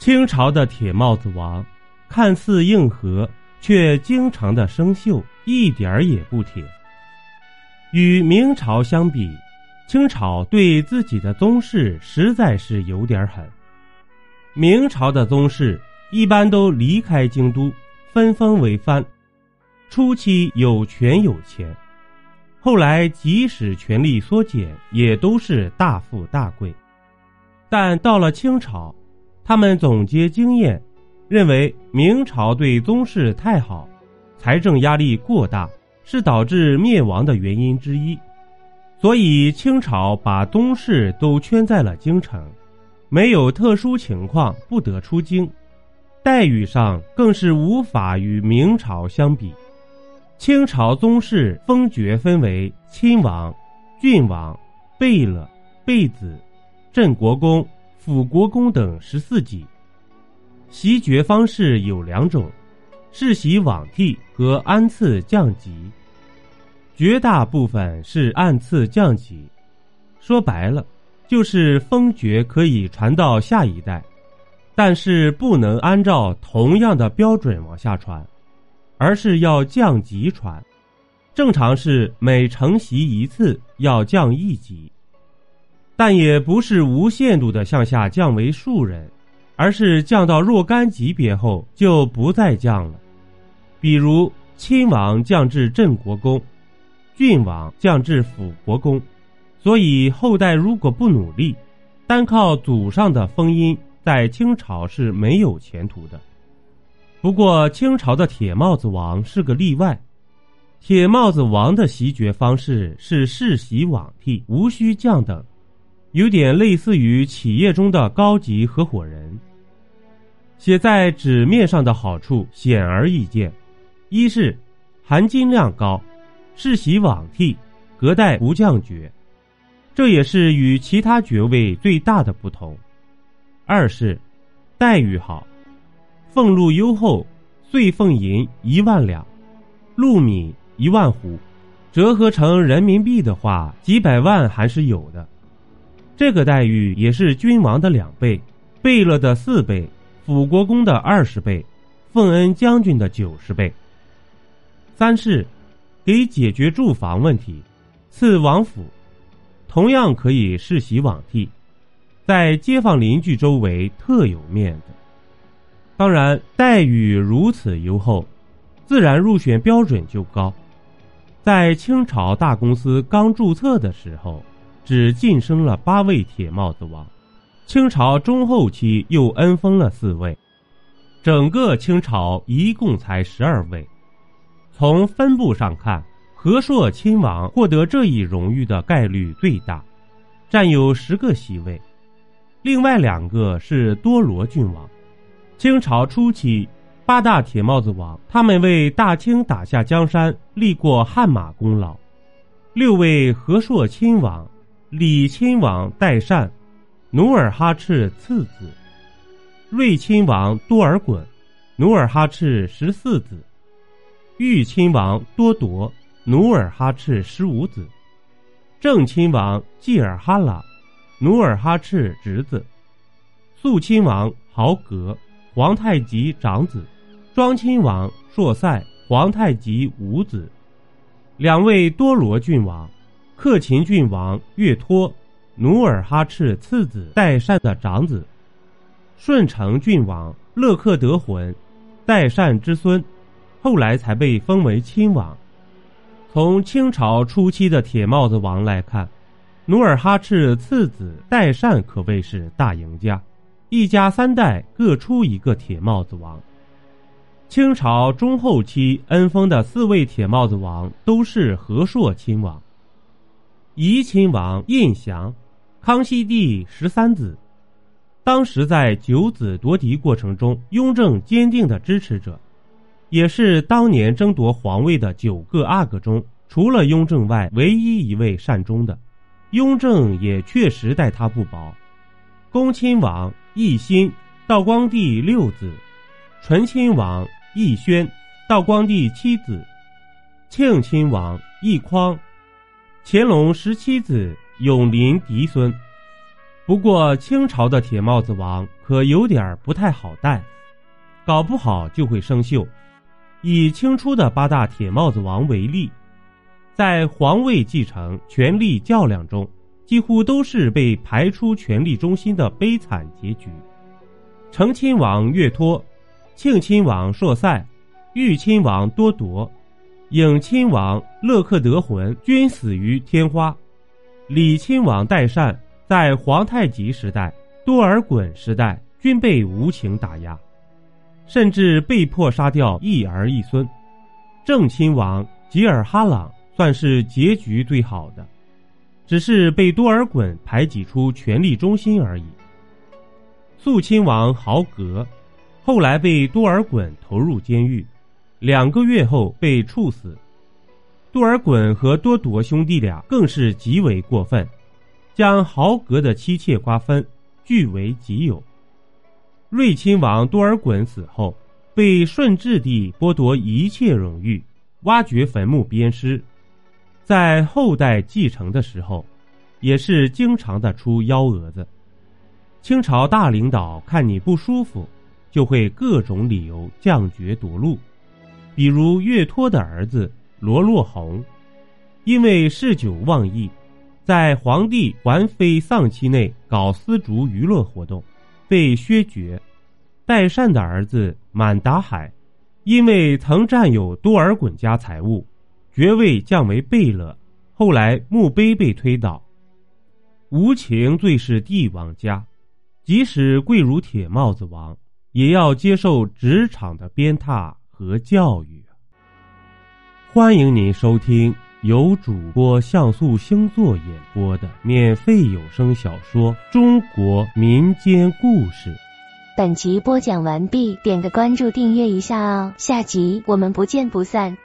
清朝的铁帽子王，看似硬核，却经常的生锈，一点儿也不铁。与明朝相比，清朝对自己的宗室实在是有点狠。明朝的宗室一般都离开京都，分封为藩，初期有权有钱，后来即使权力缩减，也都是大富大贵。但到了清朝。他们总结经验，认为明朝对宗室太好，财政压力过大，是导致灭亡的原因之一。所以清朝把宗室都圈在了京城，没有特殊情况不得出京，待遇上更是无法与明朝相比。清朝宗室封爵分为亲王、郡王、贝勒、贝子、镇国公。辅国公等十四级，袭爵方式有两种：世袭罔替和安次降级。绝大部分是按次降级，说白了就是封爵可以传到下一代，但是不能按照同样的标准往下传，而是要降级传。正常是每承袭一次要降一级。但也不是无限度的向下降为庶人，而是降到若干级别后就不再降了。比如亲王降至镇国公，郡王降至辅国公。所以后代如果不努力，单靠祖上的封荫，在清朝是没有前途的。不过清朝的铁帽子王是个例外，铁帽子王的袭爵方式是世袭罔替，无需降等。有点类似于企业中的高级合伙人。写在纸面上的好处显而易见：一是含金量高，世袭罔替，隔代不降爵，这也是与其他爵位最大的不同；二是待遇好，俸禄优厚，岁俸银一万两，禄米一万斛，折合成人民币的话，几百万还是有的。这个待遇也是君王的两倍，贝勒的四倍，辅国公的二十倍，奉恩将军的九十倍。三是，给解决住房问题，赐王府，同样可以世袭罔替，在街坊邻居周围特有面子。当然，待遇如此优厚，自然入选标准就高。在清朝大公司刚注册的时候。只晋升了八位铁帽子王，清朝中后期又恩封了四位，整个清朝一共才十二位。从分布上看，和硕亲王获得这一荣誉的概率最大，占有十个席位，另外两个是多罗郡王。清朝初期，八大铁帽子王他们为大清打下江山立过汗马功劳，六位和硕亲王。李亲王代善，努尔哈赤次子；瑞亲王多尔衮，努尔哈赤十四子；裕亲王多铎，努尔哈赤十五子；正亲王济尔哈朗，努尔哈赤侄子；肃亲王豪格，皇太极长子；庄亲王硕塞，皇太极五子；两位多罗郡王。克勤郡王岳托，努尔哈赤次子代善的长子；顺承郡王勒克德浑，代善之孙，后来才被封为亲王。从清朝初期的铁帽子王来看，努尔哈赤次子代善可谓是大赢家，一家三代各出一个铁帽子王。清朝中后期恩封的四位铁帽子王都是和硕亲王。怡亲王胤祥，康熙帝十三子，当时在九子夺嫡过程中，雍正坚定的支持者，也是当年争夺皇位的九个阿哥中，除了雍正外唯一一位善终的。雍正也确实待他不薄。恭亲王奕欣，道光帝六子；醇亲王奕轩，道光帝七子；庆亲王奕匡。乾隆十七子永临嫡孙，不过清朝的铁帽子王可可有点不太好带，搞不好就会生锈。以清初的八大铁帽子王为例，在皇位继承、权力较量中，几乎都是被排出权力中心的悲惨结局。成亲王岳托、庆亲王硕塞、裕亲王多铎、颖亲王勒克德浑均死于天花；李亲王代善在皇太极时代、多尔衮时代均被无情打压。甚至被迫杀掉一儿一孙，正亲王吉尔哈朗算是结局最好的，只是被多尔衮排挤出权力中心而已。肃亲王豪格后来被多尔衮投入监狱，两个月后被处死。多尔衮和多铎兄弟俩更是极为过分，将豪格的妻妾瓜分，据为己有。睿亲王多尔衮死后，被顺治帝剥夺一切荣誉，挖掘坟墓鞭尸，在后代继承的时候，也是经常的出幺蛾子。清朝大领导看你不舒服，就会各种理由降爵夺禄，比如岳托的儿子罗洛宏，因为嗜酒忘义，在皇帝还妃丧期内搞丝竹娱乐活动。被削爵，代善的儿子满达海，因为曾占有多尔衮家财物，爵位降为贝勒。后来墓碑被推倒。无情最是帝王家，即使贵如铁帽子王，也要接受职场的鞭挞和教育。欢迎您收听由主播像素星座演播的免费有声小说《中国民间故事》。本集播讲完毕，点个关注，订阅一下哦，下集我们不见不散。